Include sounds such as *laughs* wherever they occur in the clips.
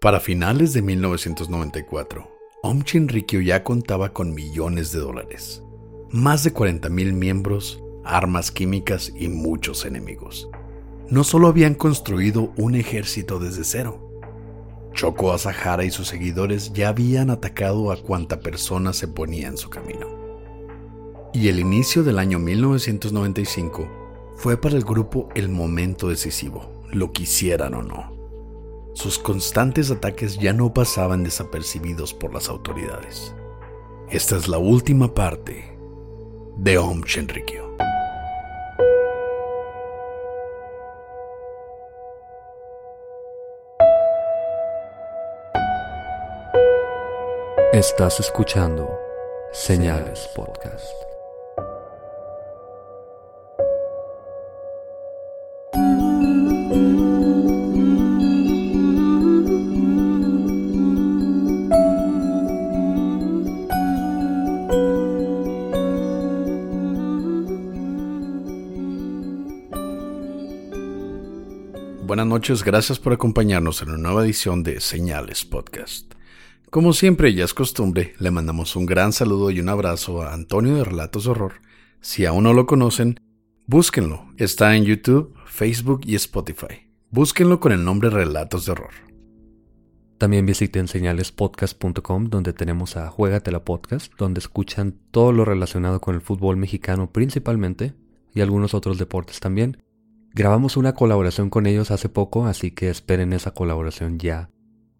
Para finales de 1994, Om Chinrikyo ya contaba con millones de dólares, más de 40.000 miembros, armas químicas y muchos enemigos. No solo habían construido un ejército desde cero, Choco Asahara y sus seguidores ya habían atacado a cuanta persona se ponía en su camino. Y el inicio del año 1995 fue para el grupo el momento decisivo, lo quisieran o no sus constantes ataques ya no pasaban desapercibidos por las autoridades. Esta es la última parte de Om Shinrikyo. Estás escuchando Señales Podcast. Noches, gracias por acompañarnos en una nueva edición de Señales Podcast. Como siempre ya es costumbre, le mandamos un gran saludo y un abrazo a Antonio de Relatos de Horror. Si aún no lo conocen, búsquenlo. Está en YouTube, Facebook y Spotify. Búsquenlo con el nombre Relatos de Horror. También visiten señalespodcast.com donde tenemos a Juegatela Podcast, donde escuchan todo lo relacionado con el fútbol mexicano principalmente y algunos otros deportes también. Grabamos una colaboración con ellos hace poco, así que esperen esa colaboración ya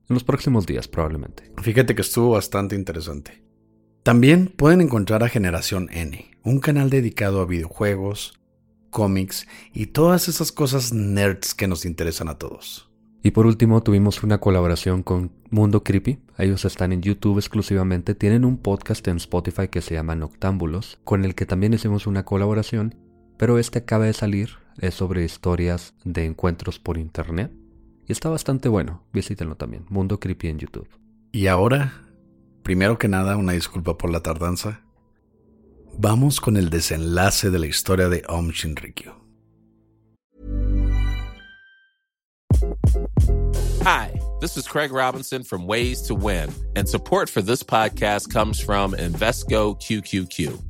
en los próximos días probablemente. Fíjate que estuvo bastante interesante. También pueden encontrar a Generación N, un canal dedicado a videojuegos, cómics y todas esas cosas nerds que nos interesan a todos. Y por último tuvimos una colaboración con Mundo Creepy. Ellos están en YouTube exclusivamente. Tienen un podcast en Spotify que se llama Noctámbulos, con el que también hicimos una colaboración. Pero este acaba de salir, es sobre historias de encuentros por internet. Y está bastante bueno, visítenlo también, Mundo Creepy en YouTube. Y ahora, primero que nada, una disculpa por la tardanza. Vamos con el desenlace de la historia de Om Shinrikyo. Hi, this is Craig Robinson from Ways to Win, and support for this podcast comes from Invesco QQQ.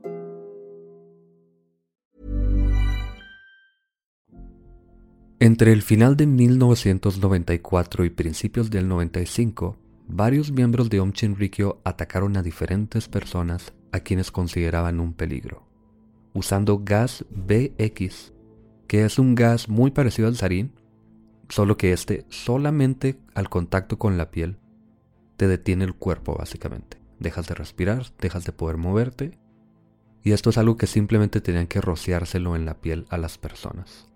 Entre el final de 1994 y principios del 95, varios miembros de Om Chinrikyo atacaron a diferentes personas a quienes consideraban un peligro, usando gas BX, que es un gas muy parecido al sarín, solo que este solamente al contacto con la piel te detiene el cuerpo básicamente. Dejas de respirar, dejas de poder moverte, y esto es algo que simplemente tenían que rociárselo en la piel a las personas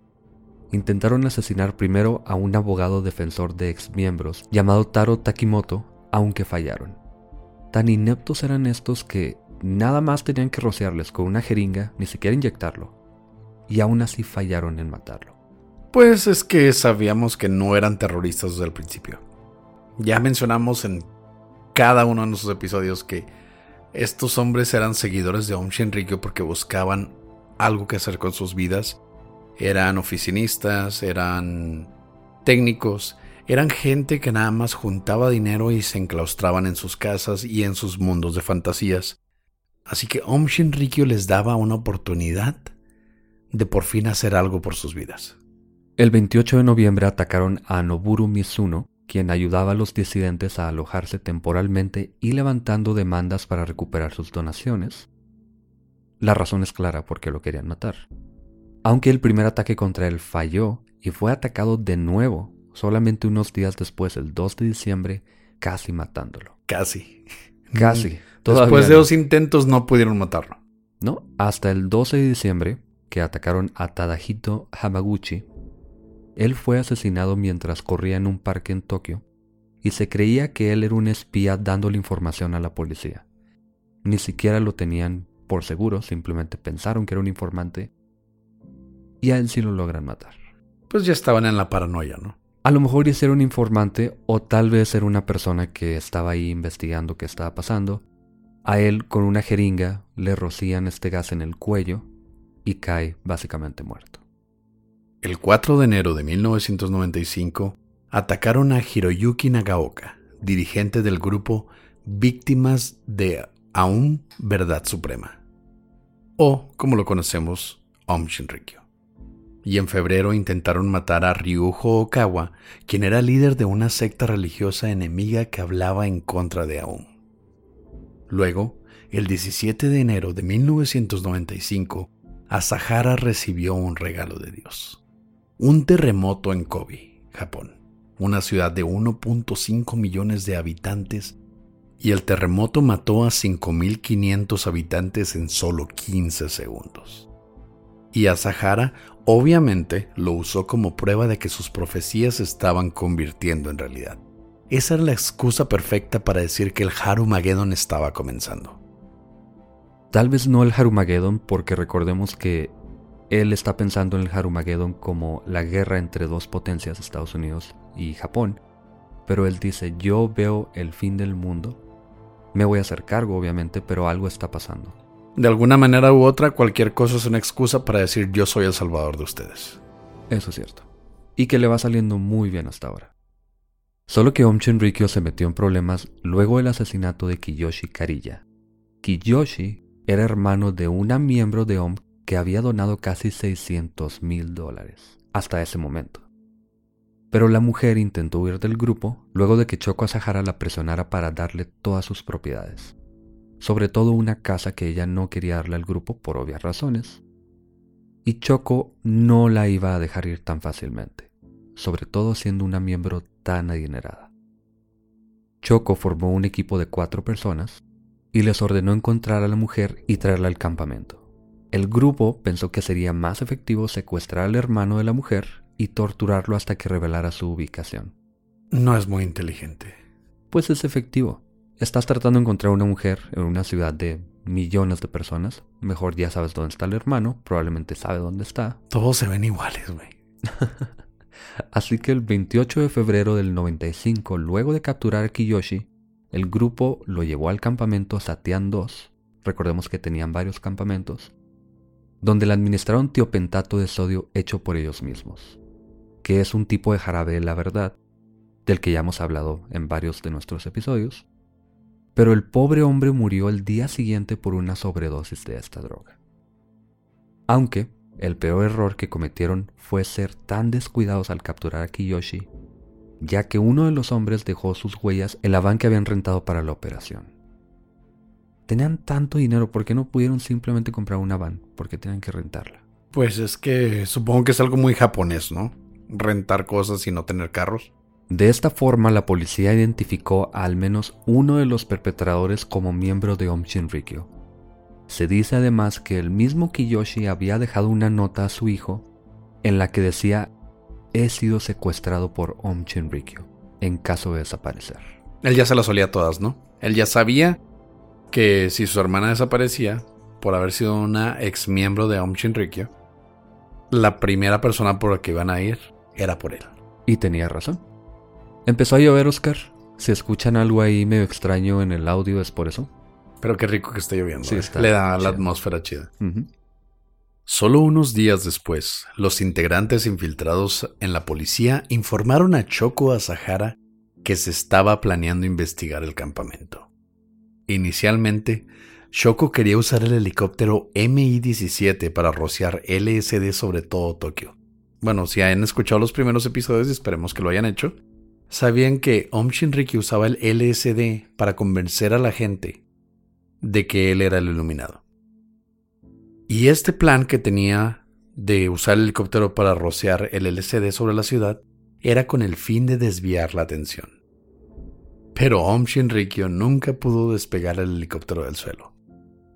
intentaron asesinar primero a un abogado defensor de exmiembros llamado Taro Takimoto, aunque fallaron. Tan ineptos eran estos que nada más tenían que rociarles con una jeringa, ni siquiera inyectarlo, y aún así fallaron en matarlo. Pues es que sabíamos que no eran terroristas desde el principio. Ya mencionamos en cada uno de nuestros episodios que estos hombres eran seguidores de Om Shinrikyo porque buscaban algo que hacer con sus vidas eran oficinistas, eran técnicos, eran gente que nada más juntaba dinero y se enclaustraban en sus casas y en sus mundos de fantasías. Así que Om Shinrikyo les daba una oportunidad de por fin hacer algo por sus vidas. El 28 de noviembre atacaron a Noburu Mizuno, quien ayudaba a los disidentes a alojarse temporalmente y levantando demandas para recuperar sus donaciones. La razón es clara porque lo querían matar. Aunque el primer ataque contra él falló y fue atacado de nuevo solamente unos días después, el 2 de diciembre, casi matándolo. Casi. Casi. Después de dos intentos no pudieron matarlo. No, hasta el 12 de diciembre, que atacaron a Tadahito Hamaguchi, él fue asesinado mientras corría en un parque en Tokio y se creía que él era un espía dándole información a la policía. Ni siquiera lo tenían por seguro, simplemente pensaron que era un informante y a él sí lo logran matar. Pues ya estaban en la paranoia, ¿no? A lo mejor era un informante o tal vez era una persona que estaba ahí investigando qué estaba pasando. A él con una jeringa le rocían este gas en el cuello y cae básicamente muerto. El 4 de enero de 1995 atacaron a Hiroyuki Nagaoka, dirigente del grupo Víctimas de Aum Verdad Suprema, o como lo conocemos, Om Shinrikyo. Y en febrero intentaron matar a Ryuho Okawa, quien era líder de una secta religiosa enemiga que hablaba en contra de Aum. Luego, el 17 de enero de 1995, Asahara recibió un regalo de Dios. Un terremoto en Kobe, Japón, una ciudad de 1.5 millones de habitantes, y el terremoto mató a 5.500 habitantes en solo 15 segundos. Y Asahara obviamente lo usó como prueba de que sus profecías se estaban convirtiendo en realidad. Esa era la excusa perfecta para decir que el Harumageddon estaba comenzando. Tal vez no el Harumageddon porque recordemos que él está pensando en el Harumageddon como la guerra entre dos potencias, Estados Unidos y Japón. Pero él dice, yo veo el fin del mundo. Me voy a hacer cargo, obviamente, pero algo está pasando. De alguna manera u otra, cualquier cosa es una excusa para decir yo soy el salvador de ustedes. Eso es cierto. Y que le va saliendo muy bien hasta ahora. Solo que Om Shinrikyo se metió en problemas luego del asesinato de Kiyoshi Kariya. Kiyoshi era hermano de una miembro de OM que había donado casi 600 mil dólares hasta ese momento. Pero la mujer intentó huir del grupo luego de que Choco Asahara la presionara para darle todas sus propiedades, sobre todo una casa que ella no quería darle al grupo por obvias razones. Y Choco no la iba a dejar ir tan fácilmente, sobre todo siendo una miembro tan adinerada. Choco formó un equipo de cuatro personas y les ordenó encontrar a la mujer y traerla al campamento. El grupo pensó que sería más efectivo secuestrar al hermano de la mujer y torturarlo hasta que revelara su ubicación. No es muy inteligente. Pues es efectivo. Estás tratando de encontrar a una mujer en una ciudad de millones de personas. Mejor ya sabes dónde está el hermano, probablemente sabe dónde está. Todos se ven iguales, güey. *laughs* Así que el 28 de febrero del 95, luego de capturar a Kiyoshi, el grupo lo llevó al campamento Satian 2, recordemos que tenían varios campamentos, donde le administraron tiopentato de sodio hecho por ellos mismos, que es un tipo de jarabe la verdad, del que ya hemos hablado en varios de nuestros episodios, pero el pobre hombre murió el día siguiente por una sobredosis de esta droga. Aunque el peor error que cometieron fue ser tan descuidados al capturar a Kiyoshi ya que uno de los hombres dejó sus huellas en la van que habían rentado para la operación. Tenían tanto dinero, ¿por qué no pudieron simplemente comprar una van? Porque tenían que rentarla. Pues es que supongo que es algo muy japonés, ¿no? Rentar cosas y no tener carros. De esta forma, la policía identificó a al menos uno de los perpetradores como miembro de Om Shinrikyo. Se dice además que el mismo Kiyoshi había dejado una nota a su hijo en la que decía he sido secuestrado por Om Shinrikyo en caso de desaparecer. Él ya se las olía todas, ¿no? Él ya sabía que si su hermana desaparecía por haber sido una ex miembro de Om Shinrikyo, la primera persona por la que iban a ir era por él. Y tenía razón. Empezó a llover, Oscar. Si escuchan algo ahí medio extraño en el audio, es por eso. Pero qué rico que esté lloviendo. Sí, ¿eh? está Le da la atmósfera chida. Solo unos días después, los integrantes infiltrados en la policía informaron a Choco Asahara que se estaba planeando investigar el campamento. Inicialmente, Shoko quería usar el helicóptero Mi-17 para rociar LSD sobre todo Tokio. Bueno, si han escuchado los primeros episodios, esperemos que lo hayan hecho, sabían que Om Shinriki usaba el LSD para convencer a la gente de que él era el iluminado. Y este plan que tenía de usar el helicóptero para rociar el LSD sobre la ciudad era con el fin de desviar la atención. Pero Om Shinrikyo nunca pudo despegar el helicóptero del suelo.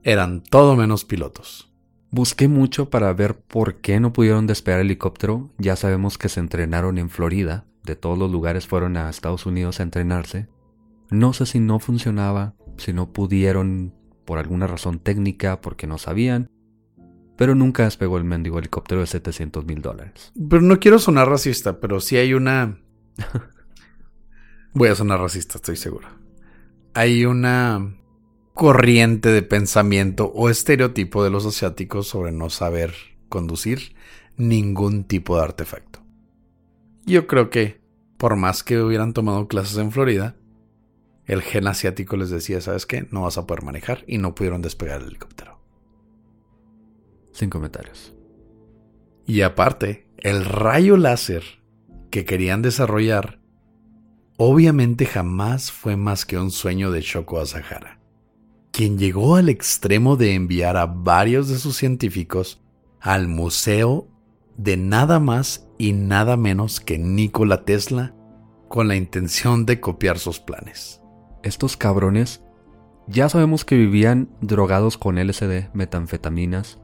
Eran todo menos pilotos. Busqué mucho para ver por qué no pudieron despegar el helicóptero. Ya sabemos que se entrenaron en Florida. De todos los lugares fueron a Estados Unidos a entrenarse. No sé si no funcionaba, si no pudieron por alguna razón técnica, porque no sabían. Pero nunca despegó el mendigo helicóptero de 700 mil dólares. Pero no quiero sonar racista, pero sí hay una *laughs* Voy a sonar racista, estoy seguro. Hay una corriente de pensamiento o estereotipo de los asiáticos sobre no saber conducir ningún tipo de artefacto. Yo creo que, por más que hubieran tomado clases en Florida, el gen asiático les decía, ¿sabes qué? No vas a poder manejar y no pudieron despegar el helicóptero. Sin comentarios. Y aparte, el rayo láser que querían desarrollar obviamente jamás fue más que un sueño de Shoko Asahara, quien llegó al extremo de enviar a varios de sus científicos al museo de nada más y nada menos que Nikola Tesla con la intención de copiar sus planes. Estos cabrones ya sabemos que vivían drogados con LSD, metanfetaminas,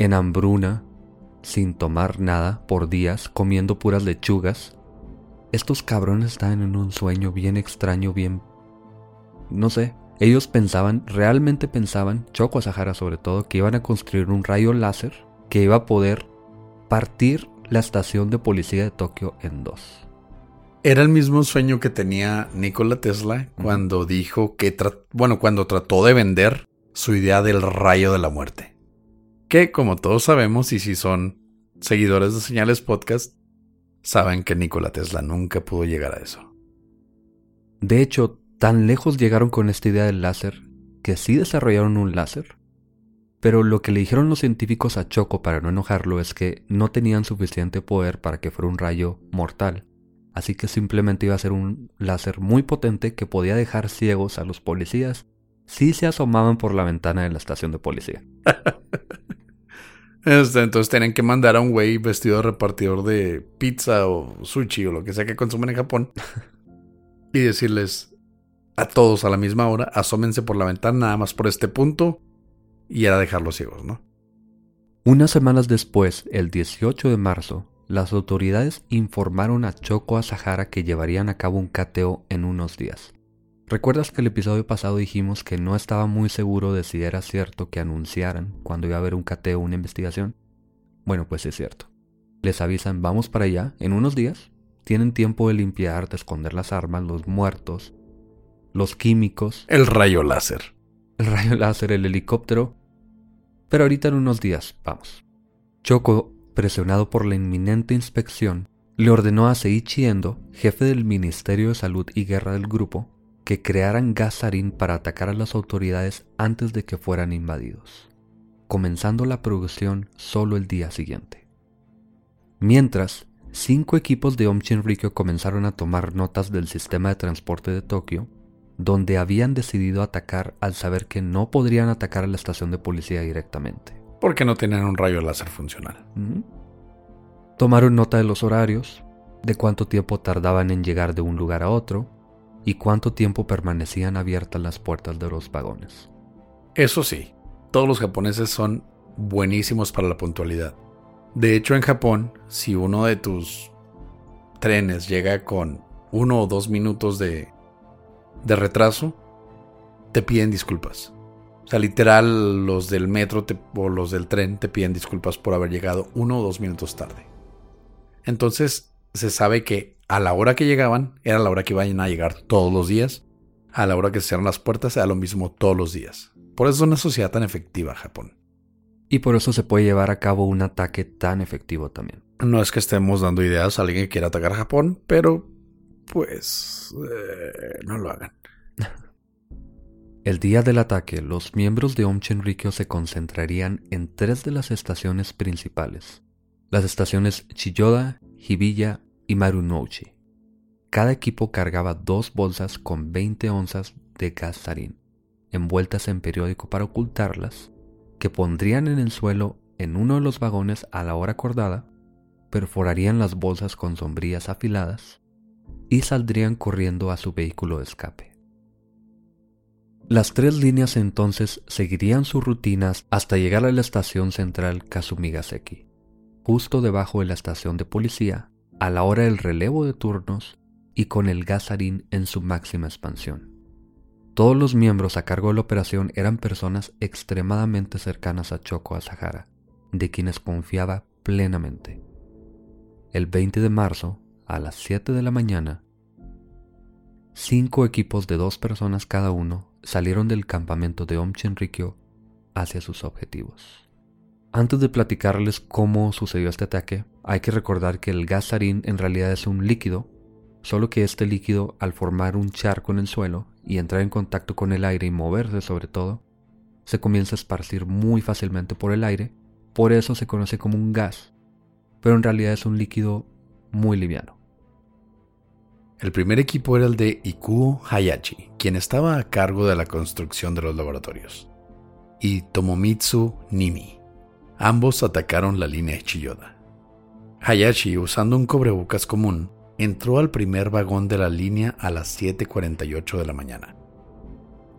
en hambruna, sin tomar nada por días, comiendo puras lechugas, estos cabrones estaban en un sueño bien extraño, bien... No sé, ellos pensaban, realmente pensaban, Choco Sahara sobre todo, que iban a construir un rayo láser que iba a poder partir la estación de policía de Tokio en dos. Era el mismo sueño que tenía Nikola Tesla cuando dijo que, bueno, cuando trató de vender su idea del rayo de la muerte. Que como todos sabemos, y si son seguidores de Señales Podcast, saben que Nikola Tesla nunca pudo llegar a eso. De hecho, tan lejos llegaron con esta idea del láser que sí desarrollaron un láser. Pero lo que le dijeron los científicos a Choco para no enojarlo es que no tenían suficiente poder para que fuera un rayo mortal. Así que simplemente iba a ser un láser muy potente que podía dejar ciegos a los policías si se asomaban por la ventana de la estación de policía. *laughs* Este, entonces tienen que mandar a un güey vestido de repartidor de pizza o sushi o lo que sea que consumen en Japón *laughs* y decirles a todos a la misma hora, asómense por la ventana nada más por este punto y era dejarlos ciegos, ¿no? Unas semanas después, el 18 de marzo, las autoridades informaron a Choco a Sahara que llevarían a cabo un cateo en unos días. ¿Recuerdas que el episodio pasado dijimos que no estaba muy seguro de si era cierto que anunciaran cuando iba a haber un cateo o una investigación? Bueno, pues es cierto. Les avisan, vamos para allá, en unos días. Tienen tiempo de limpiar, de esconder las armas, los muertos, los químicos. El rayo láser. El rayo *laughs* láser, el helicóptero. Pero ahorita en unos días, vamos. Choco, presionado por la inminente inspección, le ordenó a Seichi Endo, jefe del Ministerio de Salud y Guerra del grupo, que crearan gas sarín para atacar a las autoridades antes de que fueran invadidos, comenzando la producción solo el día siguiente. Mientras, cinco equipos de Om Shinrikyo comenzaron a tomar notas del sistema de transporte de Tokio, donde habían decidido atacar al saber que no podrían atacar a la estación de policía directamente. Porque no tenían un rayo láser funcional. Tomaron nota de los horarios, de cuánto tiempo tardaban en llegar de un lugar a otro, y cuánto tiempo permanecían abiertas las puertas de los vagones. Eso sí, todos los japoneses son buenísimos para la puntualidad. De hecho, en Japón, si uno de tus trenes llega con uno o dos minutos de, de retraso, te piden disculpas. O sea, literal, los del metro o los del tren te piden disculpas por haber llegado uno o dos minutos tarde. Entonces, se sabe que a la hora que llegaban era la hora que iban a llegar todos los días. A la hora que se cierran las puertas era lo mismo todos los días. Por eso es una sociedad tan efectiva Japón. Y por eso se puede llevar a cabo un ataque tan efectivo también. No es que estemos dando ideas a alguien que quiera atacar a Japón, pero pues eh, no lo hagan. *laughs* El día del ataque, los miembros de Om se concentrarían en tres de las estaciones principales, las estaciones Chiyoda, Hibiya y Marunouchi. Cada equipo cargaba dos bolsas con 20 onzas de gas sarín, envueltas en periódico para ocultarlas, que pondrían en el suelo en uno de los vagones a la hora acordada, perforarían las bolsas con sombrillas afiladas y saldrían corriendo a su vehículo de escape. Las tres líneas entonces seguirían sus rutinas hasta llegar a la estación central Kasumigaseki, justo debajo de la estación de policía, a la hora del relevo de turnos y con el gasarín en su máxima expansión. Todos los miembros a cargo de la operación eran personas extremadamente cercanas a Choco Asahara, de quienes confiaba plenamente. El 20 de marzo, a las 7 de la mañana, cinco equipos de dos personas cada uno salieron del campamento de Om Rikyo hacia sus objetivos. Antes de platicarles cómo sucedió este ataque, hay que recordar que el gas sarín en realidad es un líquido, solo que este líquido al formar un charco en el suelo y entrar en contacto con el aire y moverse sobre todo, se comienza a esparcir muy fácilmente por el aire, por eso se conoce como un gas, pero en realidad es un líquido muy liviano. El primer equipo era el de Ikuo Hayachi, quien estaba a cargo de la construcción de los laboratorios, y Tomomitsu Nimi. Ambos atacaron la línea Chiyoda. Hayachi, usando un cobrebocas común, entró al primer vagón de la línea a las 7.48 de la mañana,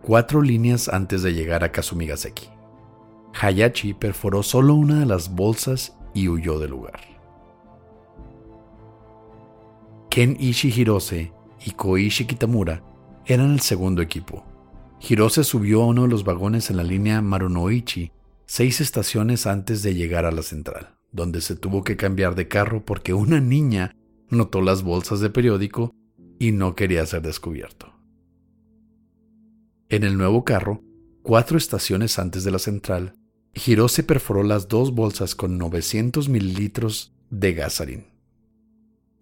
cuatro líneas antes de llegar a Kasumigaseki. Hayachi perforó solo una de las bolsas y huyó del lugar. Ken Ishi Hirose y Koichi Kitamura eran el segundo equipo. Hirose subió a uno de los vagones en la línea Marunoichi seis estaciones antes de llegar a la central, donde se tuvo que cambiar de carro porque una niña notó las bolsas de periódico y no quería ser descubierto. En el nuevo carro, cuatro estaciones antes de la central, Hirose perforó las dos bolsas con 900 mililitros de gasarín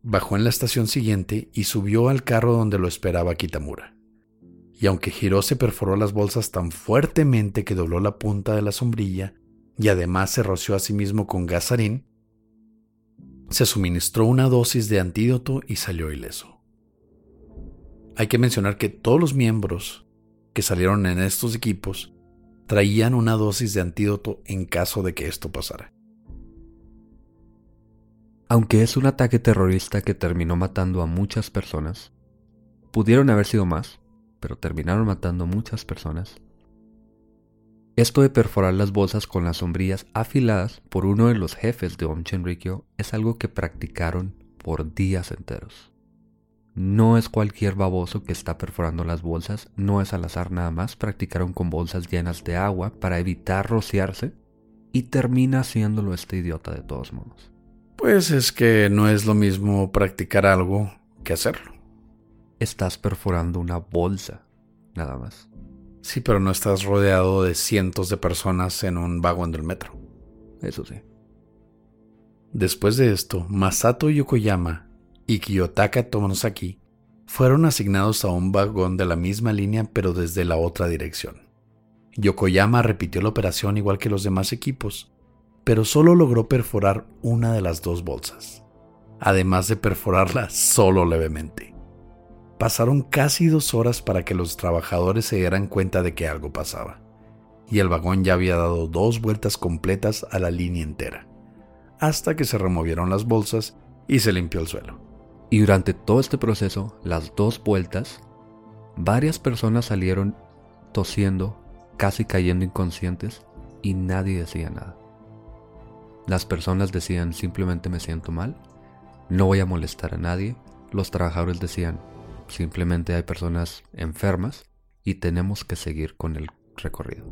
bajó en la estación siguiente y subió al carro donde lo esperaba Kitamura. Y aunque Hirose perforó las bolsas tan fuertemente que dobló la punta de la sombrilla y además se roció a sí mismo con gasarín, se suministró una dosis de antídoto y salió ileso. Hay que mencionar que todos los miembros que salieron en estos equipos traían una dosis de antídoto en caso de que esto pasara. Aunque es un ataque terrorista que terminó matando a muchas personas, pudieron haber sido más, pero terminaron matando muchas personas. Esto de perforar las bolsas con las sombrillas afiladas por uno de los jefes de Om Rikyo es algo que practicaron por días enteros. No es cualquier baboso que está perforando las bolsas, no es al azar nada más, practicaron con bolsas llenas de agua para evitar rociarse y termina haciéndolo este idiota de todos modos. Pues es que no es lo mismo practicar algo que hacerlo. Estás perforando una bolsa, nada más. Sí, pero no estás rodeado de cientos de personas en un vagón del metro. Eso sí. Después de esto, Masato Yokoyama y Kiyotaka Tomonosaki fueron asignados a un vagón de la misma línea pero desde la otra dirección. Yokoyama repitió la operación igual que los demás equipos, pero solo logró perforar una de las dos bolsas, además de perforarla solo levemente. Pasaron casi dos horas para que los trabajadores se dieran cuenta de que algo pasaba, y el vagón ya había dado dos vueltas completas a la línea entera, hasta que se removieron las bolsas y se limpió el suelo. Y durante todo este proceso, las dos vueltas, varias personas salieron tosiendo, casi cayendo inconscientes, y nadie decía nada. Las personas decían simplemente me siento mal, no voy a molestar a nadie. Los trabajadores decían simplemente hay personas enfermas y tenemos que seguir con el recorrido.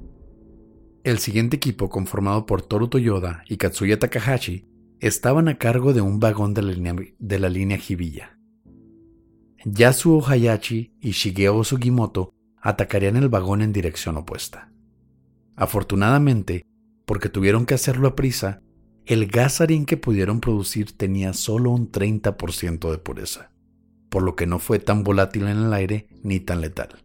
El siguiente equipo, conformado por Toru Toyoda y Katsuya Takahashi, estaban a cargo de un vagón de la línea, de la línea. Yasuo Hayachi y Shigeo Sugimoto atacarían el vagón en dirección opuesta. Afortunadamente, porque tuvieron que hacerlo a prisa, el gasarín que pudieron producir tenía solo un 30% de pureza, por lo que no fue tan volátil en el aire ni tan letal.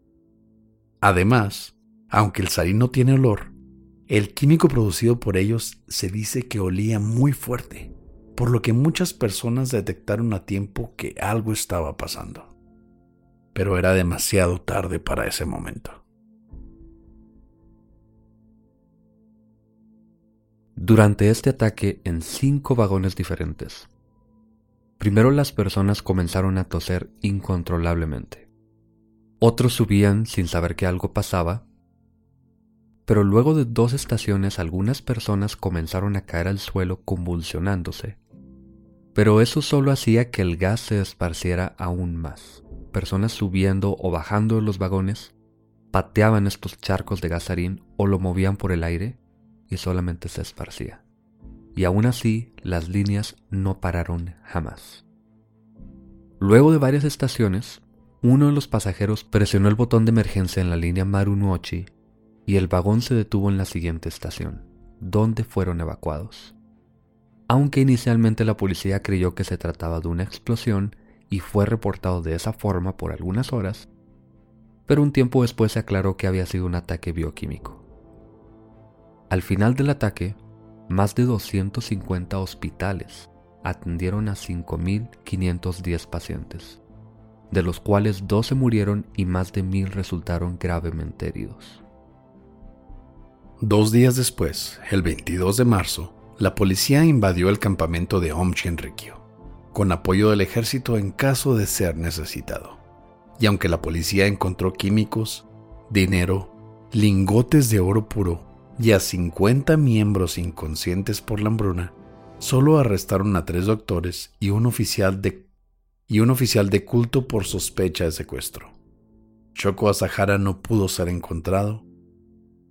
Además, Aunque el sarín no tiene olor, el químico producido por ellos se dice que olía muy fuerte, por lo que muchas personas detectaron a tiempo que algo estaba pasando. Pero era demasiado tarde para ese momento. Durante este ataque en cinco vagones diferentes, primero las personas comenzaron a toser incontrolablemente. Otros subían sin saber que algo pasaba, pero luego de dos estaciones algunas personas comenzaron a caer al suelo convulsionándose. Pero eso solo hacía que el gas se esparciera aún más. Personas subiendo o bajando de los vagones pateaban estos charcos de gasarín o lo movían por el aire y solamente se esparcía. Y aún así, las líneas no pararon jamás. Luego de varias estaciones, uno de los pasajeros presionó el botón de emergencia en la línea Marunochi y el vagón se detuvo en la siguiente estación, donde fueron evacuados. Aunque inicialmente la policía creyó que se trataba de una explosión y fue reportado de esa forma por algunas horas, pero un tiempo después se aclaró que había sido un ataque bioquímico. Al final del ataque, más de 250 hospitales atendieron a 5.510 pacientes, de los cuales 12 murieron y más de 1.000 resultaron gravemente heridos. Dos días después, el 22 de marzo, la policía invadió el campamento de Om con apoyo del ejército en caso de ser necesitado. Y aunque la policía encontró químicos, dinero, lingotes de oro puro y a 50 miembros inconscientes por la hambruna, solo arrestaron a tres doctores y un oficial de, y un oficial de culto por sospecha de secuestro. Choco Asahara no pudo ser encontrado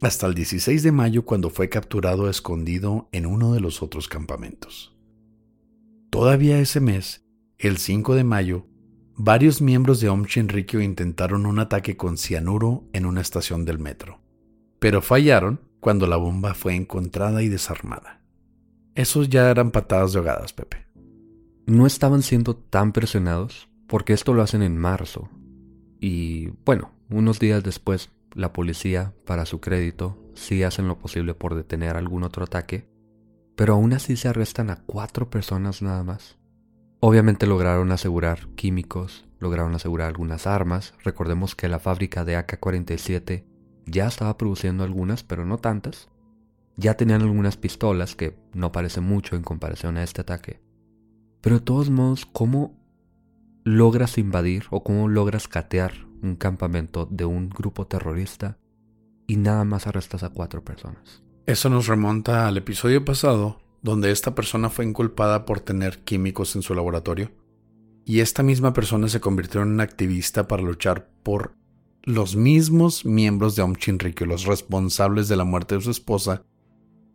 hasta el 16 de mayo cuando fue capturado escondido en uno de los otros campamentos. Todavía ese mes, el 5 de mayo, varios miembros de Om Shinrikyo intentaron un ataque con cianuro en una estación del metro, pero fallaron cuando la bomba fue encontrada y desarmada. Esos ya eran patadas de ahogadas, Pepe. No estaban siendo tan presionados porque esto lo hacen en marzo. Y bueno, unos días después, la policía, para su crédito, sí hacen lo posible por detener algún otro ataque, pero aún así se arrestan a cuatro personas nada más. Obviamente lograron asegurar químicos, lograron asegurar algunas armas. Recordemos que la fábrica de AK-47 ya estaba produciendo algunas, pero no tantas. Ya tenían algunas pistolas, que no parece mucho en comparación a este ataque. Pero de todos modos, ¿cómo logras invadir o cómo logras catear un campamento de un grupo terrorista y nada más arrestas a cuatro personas? Eso nos remonta al episodio pasado, donde esta persona fue inculpada por tener químicos en su laboratorio. Y esta misma persona se convirtió en una activista para luchar por los mismos miembros de Chinrikyo, los responsables de la muerte de su esposa,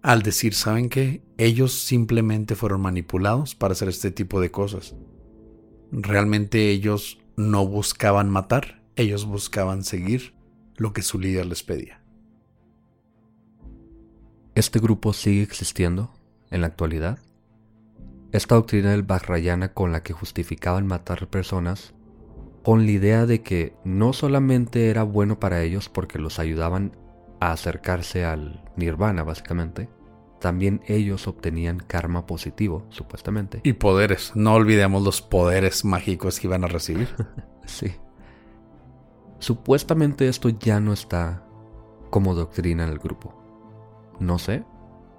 al decir, ¿saben qué? Ellos simplemente fueron manipulados para hacer este tipo de cosas. Realmente ellos no buscaban matar, ellos buscaban seguir lo que su líder les pedía. ¿Este grupo sigue existiendo en la actualidad? Esta doctrina del Vajrayana con la que justificaban matar personas con la idea de que no solamente era bueno para ellos porque los ayudaban a acercarse al nirvana básicamente, también ellos obtenían karma positivo, supuestamente. Y poderes, no olvidemos los poderes mágicos que iban a recibir. *laughs* sí. Supuestamente esto ya no está como doctrina en el grupo. No sé,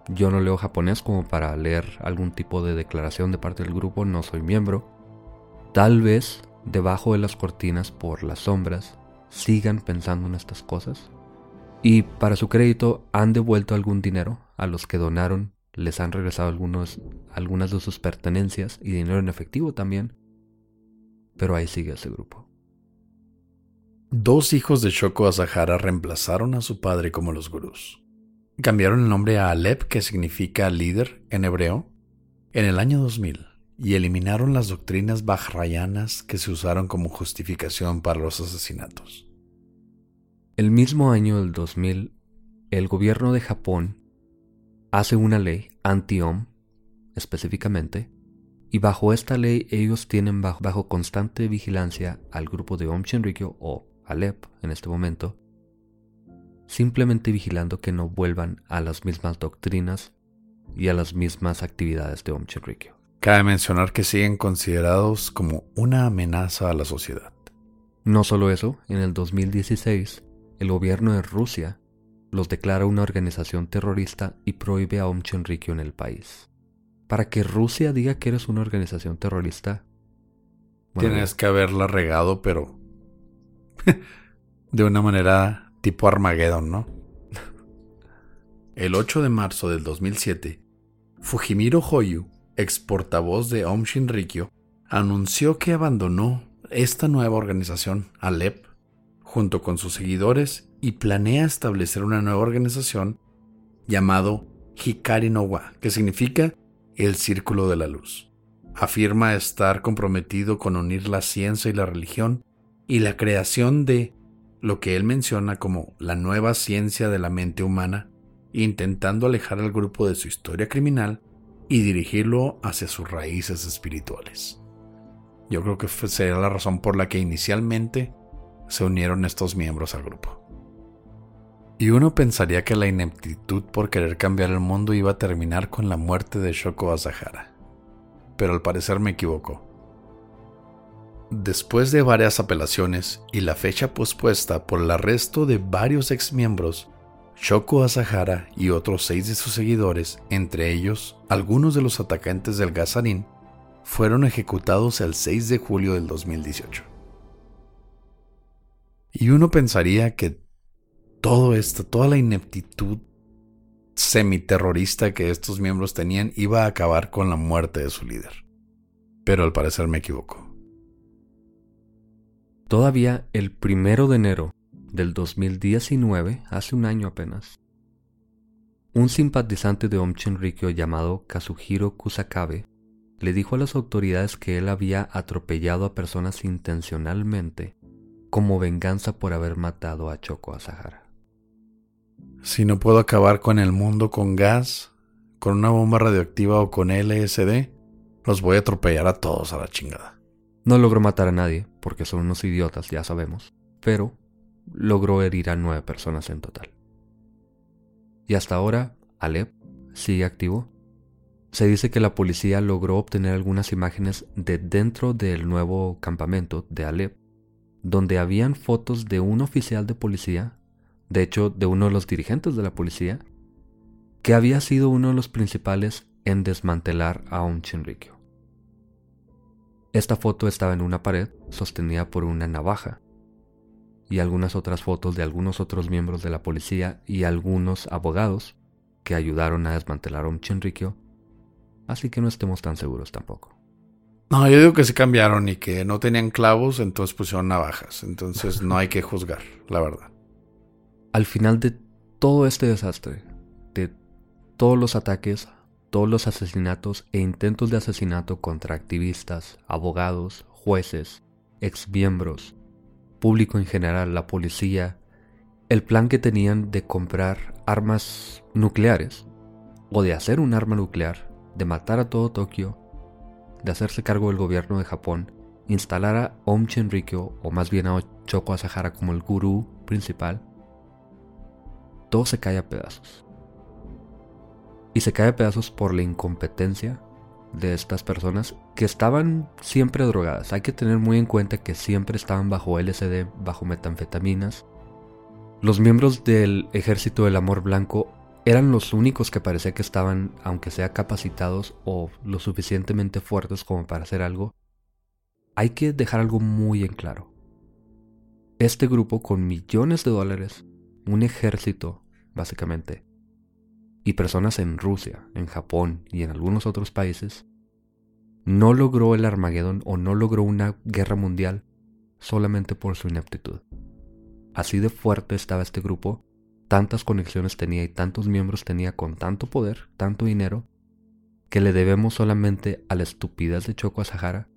yo no leo japonés como para leer algún tipo de declaración de parte del grupo, no soy miembro. Tal vez debajo de las cortinas por las sombras sigan pensando en estas cosas. Y para su crédito han devuelto algún dinero a los que donaron, les han regresado algunos, algunas de sus pertenencias y dinero en efectivo también. Pero ahí sigue ese grupo. Dos hijos de Shoko Asahara reemplazaron a su padre como los gurús. Cambiaron el nombre a Alep, que significa líder en hebreo, en el año 2000 y eliminaron las doctrinas bajrayanas que se usaron como justificación para los asesinatos. El mismo año del 2000, el gobierno de Japón hace una ley anti-OM específicamente, y bajo esta ley ellos tienen bajo, constante vigilancia al grupo de Om Shinrikyo o Alep en este momento, simplemente vigilando que no vuelvan a las mismas doctrinas y a las mismas actividades de Om Shinrikyo. Cabe mencionar que siguen considerados como una amenaza a la sociedad. No solo eso, en el 2016, el gobierno de Rusia los declara una organización terrorista y prohíbe a Om Shinrikyo en el país. Para que Rusia diga que eres una organización terrorista, tienes que haberla regado, pero *laughs* de una manera tipo Armageddon, ¿no? *laughs* El 8 de marzo del 2007, Fujimiro Hoyu, ex portavoz de Om Shinrikyo, anunció que abandonó esta nueva organización, Alep, junto con sus seguidores y planea establecer una nueva organización llamado Hikari no Wa, que significa el Círculo de la Luz. Afirma estar comprometido con unir la ciencia y la religión y la creación de lo que él menciona como la nueva ciencia de la mente humana, intentando alejar al grupo de su historia criminal y dirigirlo hacia sus raíces espirituales. Yo creo que sería la razón por la que inicialmente se unieron estos miembros al grupo. Y uno pensaría que la ineptitud por querer cambiar el mundo iba a terminar con la muerte de Shoko Asahara. Pero al parecer me equivocó. Después de varias apelaciones y la fecha pospuesta por el arresto de varios exmiembros, Shoko Asahara y otros seis de sus seguidores, entre ellos algunos de los atacantes del Gazarín, fueron ejecutados el 6 de julio del 2018. Y uno pensaría que todo esto, toda la ineptitud semiterrorista que estos miembros tenían iba a acabar con la muerte de su líder. Pero al parecer me equivoco. Todavía el primero de enero del 2019, hace un año apenas, un simpatizante de Om Shinrikyo llamado Kazuhiro Kusakabe le dijo a las autoridades que él había atropellado a personas intencionalmente como venganza por haber matado a Choco Asahara. Si no puedo acabar con el mundo con gas, con una bomba radioactiva o con LSD, los voy a atropellar a todos a la chingada. No logró matar a nadie, porque son unos idiotas, ya sabemos, pero logró herir a nueve personas en total. Y hasta ahora, Alep sigue activo. Se dice que la policía logró obtener algunas imágenes de dentro del nuevo campamento de Alep, donde habían fotos de un oficial de policía, de hecho de uno de los dirigentes de la policía, que había sido uno de los principales en desmantelar a un Chinrikyo. Esta foto estaba en una pared sostenida por una navaja y algunas otras fotos de algunos otros miembros de la policía y algunos abogados que ayudaron a desmantelar a un Chinrikyo, así que no estemos tan seguros tampoco. No, yo digo que se cambiaron y que no tenían clavos, entonces pusieron navajas, entonces no hay que juzgar, la verdad. Al final de todo este desastre, de todos los ataques todos los asesinatos e intentos de asesinato contra activistas, abogados, jueces, exmiembros, público en general, la policía, el plan que tenían de comprar armas nucleares o de hacer un arma nuclear, de matar a todo Tokio, de hacerse cargo del gobierno de Japón, instalar a Om o más bien a Choko Asahara como el gurú principal, todo se cae a pedazos. Y se cae a pedazos por la incompetencia de estas personas que estaban siempre drogadas. Hay que tener muy en cuenta que siempre estaban bajo LSD, bajo metanfetaminas. Los miembros del ejército del amor blanco eran los únicos que parecía que estaban, aunque sea capacitados o lo suficientemente fuertes como para hacer algo. Hay que dejar algo muy en claro. Este grupo con millones de dólares, un ejército, básicamente, y personas en Rusia, en Japón y en algunos otros países, no logró el Armagedón o no logró una guerra mundial solamente por su ineptitud. Así de fuerte estaba este grupo, tantas conexiones tenía y tantos miembros tenía con tanto poder, tanto dinero, que le debemos solamente a la estupidez de Choco Sahara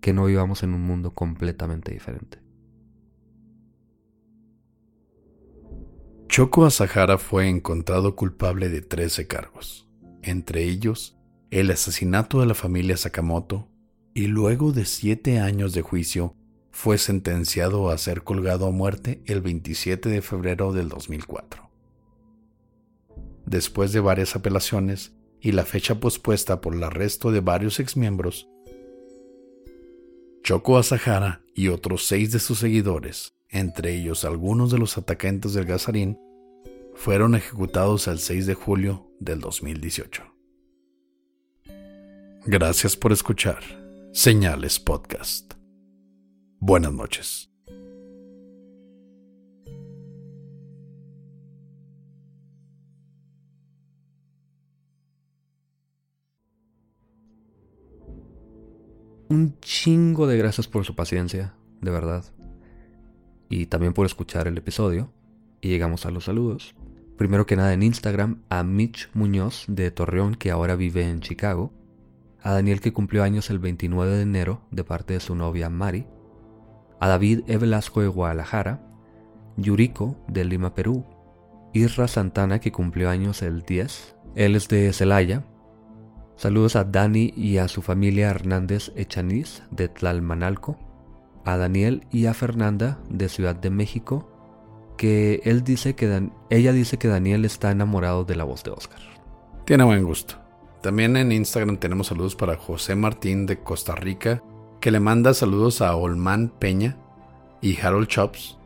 que no vivamos en un mundo completamente diferente. Choco Asahara fue encontrado culpable de 13 cargos, entre ellos el asesinato de la familia Sakamoto, y luego de siete años de juicio fue sentenciado a ser colgado a muerte el 27 de febrero del 2004. Después de varias apelaciones y la fecha pospuesta por el arresto de varios exmiembros, Choco Asahara y otros seis de sus seguidores, entre ellos algunos de los atacantes del Gazarín, fueron ejecutados el 6 de julio del 2018. Gracias por escuchar Señales Podcast. Buenas noches. Un chingo de gracias por su paciencia, de verdad. Y también por escuchar el episodio. Y llegamos a los saludos. Primero que nada en Instagram a Mitch Muñoz de Torreón que ahora vive en Chicago. A Daniel que cumplió años el 29 de enero de parte de su novia Mari. A David E. Velasco de Guadalajara. Yuriko de Lima, Perú. Isra Santana que cumplió años el 10. Él es de Celaya Saludos a Dani y a su familia Hernández Echaniz de Tlalmanalco, a Daniel y a Fernanda de Ciudad de México, que él dice que ella dice que Daniel está enamorado de la voz de Oscar. Tiene buen gusto. También en Instagram tenemos saludos para José Martín de Costa Rica, que le manda saludos a Olman Peña y Harold Chops,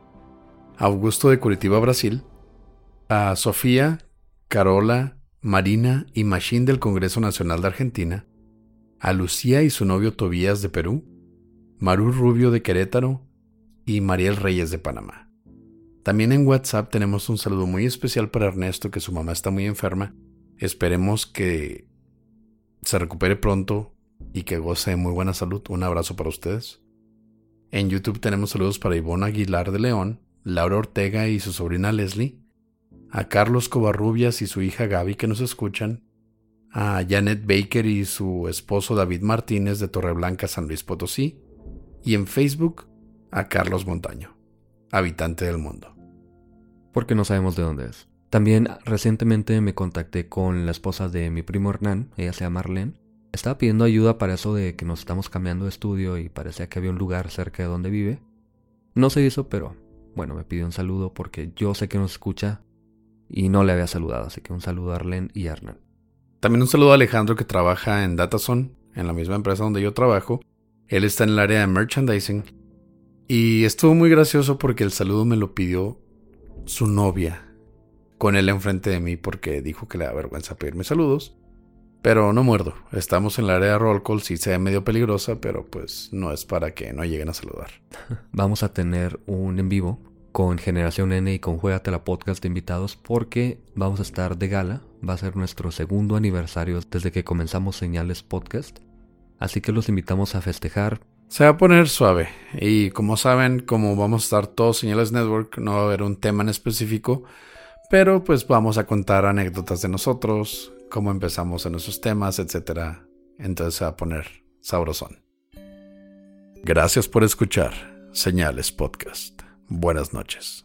a Augusto de Curitiba, Brasil, a Sofía, Carola, Marina y Machine del Congreso Nacional de Argentina, a Lucía y su novio Tobías de Perú, Maru Rubio de Querétaro y Mariel Reyes de Panamá. También en WhatsApp tenemos un saludo muy especial para Ernesto que su mamá está muy enferma. Esperemos que se recupere pronto y que goce de muy buena salud. Un abrazo para ustedes. En YouTube tenemos saludos para Ivonne Aguilar de León, Laura Ortega y su sobrina Leslie, a Carlos Covarrubias y su hija Gaby que nos escuchan, a Janet Baker y su esposo David Martínez de Torreblanca, San Luis Potosí, y en Facebook a Carlos Montaño, habitante del mundo. Porque no sabemos de dónde es. También recientemente me contacté con la esposa de mi primo Hernán, ella se llama Marlene. Estaba pidiendo ayuda para eso de que nos estamos cambiando de estudio y parecía que había un lugar cerca de donde vive. No se hizo, pero bueno, me pidió un saludo porque yo sé que nos escucha y no le había saludado, así que un saludo a Arlen y a Hernán. También un saludo a Alejandro que trabaja en Datazone, en la misma empresa donde yo trabajo. Él está en el área de merchandising y estuvo muy gracioso porque el saludo me lo pidió su novia con él enfrente de mí porque dijo que le da vergüenza pedirme saludos. Pero no muerdo, estamos en el área de roll call, sí se ve medio peligrosa, pero pues no es para que no lleguen a saludar. *laughs* Vamos a tener un en vivo con Generación N y con Juegate la Podcast de invitados porque vamos a estar de gala. Va a ser nuestro segundo aniversario desde que comenzamos Señales Podcast. Así que los invitamos a festejar. Se va a poner suave. Y como saben, como vamos a estar todos Señales Network, no va a haber un tema en específico. Pero pues vamos a contar anécdotas de nosotros, cómo empezamos en nuestros temas, etc. Entonces se va a poner sabrosón. Gracias por escuchar Señales Podcast. Buenas noches.